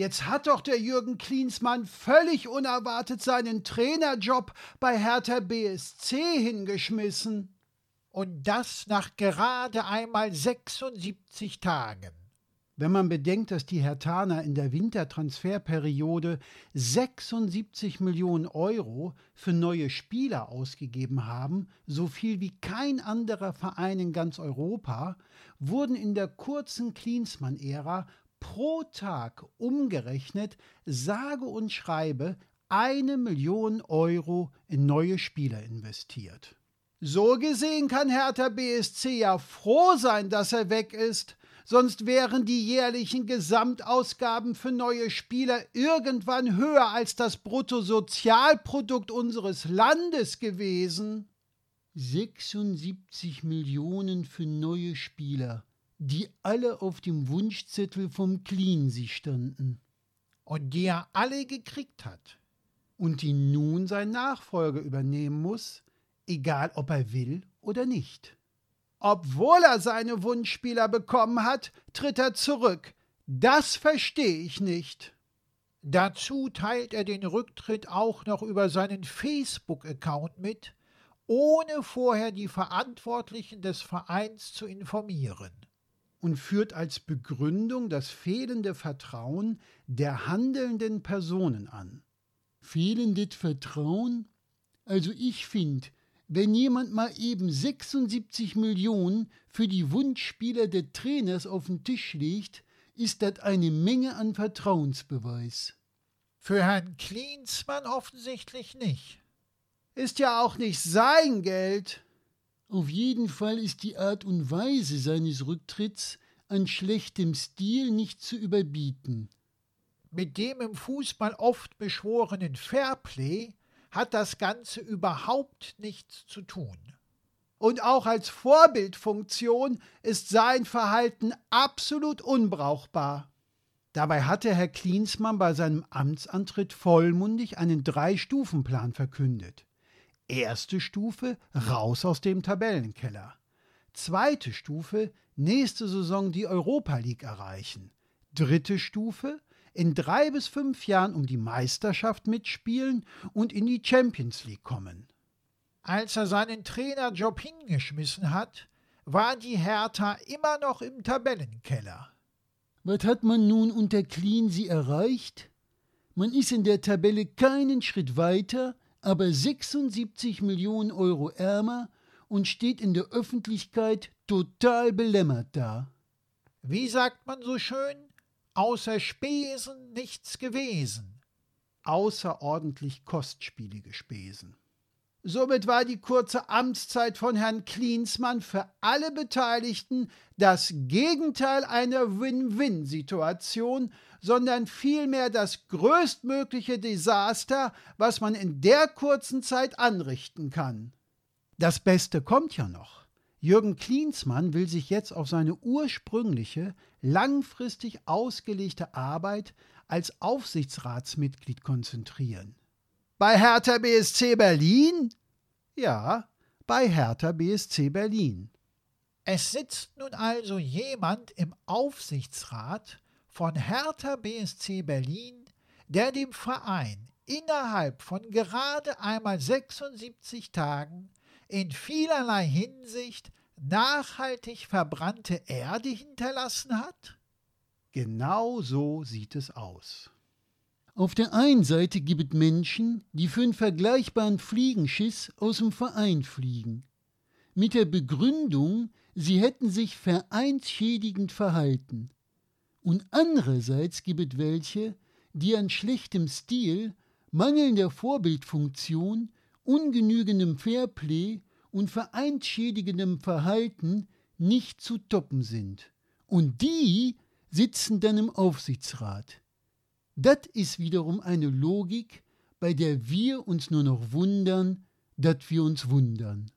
Jetzt hat doch der Jürgen Klinsmann völlig unerwartet seinen Trainerjob bei Hertha BSC hingeschmissen. Und das nach gerade einmal 76 Tagen. Wenn man bedenkt, dass die Hertaner in der Wintertransferperiode 76 Millionen Euro für neue Spieler ausgegeben haben, so viel wie kein anderer Verein in ganz Europa, wurden in der kurzen Klinsmann-Ära pro Tag umgerechnet sage und schreibe eine Million Euro in neue Spieler investiert. So gesehen kann Hertha BSC ja froh sein, dass er weg ist, sonst wären die jährlichen Gesamtausgaben für neue Spieler irgendwann höher als das Bruttosozialprodukt unseres Landes gewesen. 76 Millionen für neue Spieler, die alle auf dem Wunschzettel vom Cleansy standen. Und die er alle gekriegt hat. Und die nun sein Nachfolger übernehmen muss, egal ob er will oder nicht. Obwohl er seine Wunschspieler bekommen hat, tritt er zurück. Das verstehe ich nicht. Dazu teilt er den Rücktritt auch noch über seinen Facebook-Account mit, ohne vorher die Verantwortlichen des Vereins zu informieren. Und führt als Begründung das fehlende Vertrauen der handelnden Personen an. Fehlendes Vertrauen? Also ich finde, wenn jemand mal eben 76 Millionen für die Wunschspieler der Trainers auf den Tisch legt, ist das eine Menge an Vertrauensbeweis. Für Herrn Klinsmann offensichtlich nicht. Ist ja auch nicht sein Geld. Auf jeden Fall ist die Art und Weise seines Rücktritts an schlechtem Stil nicht zu überbieten. Mit dem im Fußball oft beschworenen Fairplay hat das Ganze überhaupt nichts zu tun. Und auch als Vorbildfunktion ist sein Verhalten absolut unbrauchbar. Dabei hatte Herr Klinsmann bei seinem Amtsantritt vollmundig einen Drei-Stufen-Plan verkündet. Erste Stufe raus aus dem Tabellenkeller. Zweite Stufe nächste Saison die Europa League erreichen. Dritte Stufe in drei bis fünf Jahren um die Meisterschaft mitspielen und in die Champions League kommen. Als er seinen Trainerjob hingeschmissen hat, war die Hertha immer noch im Tabellenkeller. Was hat man nun unter Cleansy erreicht? Man ist in der Tabelle keinen Schritt weiter, aber 76 Millionen Euro ärmer und steht in der Öffentlichkeit total belämmert da. Wie sagt man so schön? außer Spesen nichts gewesen. Außerordentlich kostspielige Spesen. Somit war die kurze Amtszeit von Herrn Klinsmann für alle Beteiligten das Gegenteil einer Win-Win-Situation, sondern vielmehr das größtmögliche Desaster, was man in der kurzen Zeit anrichten kann. Das Beste kommt ja noch. Jürgen Klinsmann will sich jetzt auf seine ursprüngliche, langfristig ausgelegte Arbeit als Aufsichtsratsmitglied konzentrieren. Bei Hertha BSC Berlin? Ja, bei Hertha BSC Berlin. Es sitzt nun also jemand im Aufsichtsrat von Hertha BSC Berlin, der dem Verein innerhalb von gerade einmal 76 Tagen in vielerlei Hinsicht nachhaltig verbrannte Erde hinterlassen hat? Genau so sieht es aus. Auf der einen Seite gibt es Menschen, die für einen vergleichbaren Fliegenschiss aus dem Verein fliegen. Mit der Begründung, sie hätten sich vereinsschädigend verhalten. Und andererseits gibt es welche, die an schlechtem Stil, mangelnder Vorbildfunktion ungenügendem Fairplay und vereinsschädigendem Verhalten nicht zu toppen sind. Und die sitzen dann im Aufsichtsrat. Das ist wiederum eine Logik, bei der wir uns nur noch wundern, dass wir uns wundern.